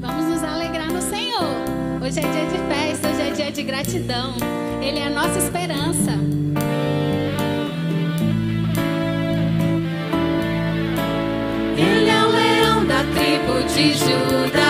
Vamos nos alegrar no Senhor. Hoje é dia de festa, hoje é dia de gratidão. Ele é a nossa esperança. Ele é o leão da tribo de Judá.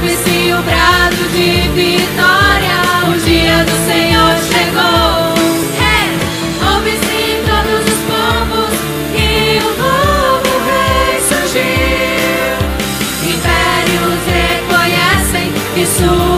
Ouve-se o brado de vitória, o dia do Senhor chegou. É, ouve-se todos os povos e o novo rei surgiu. Impérios reconhecem que sua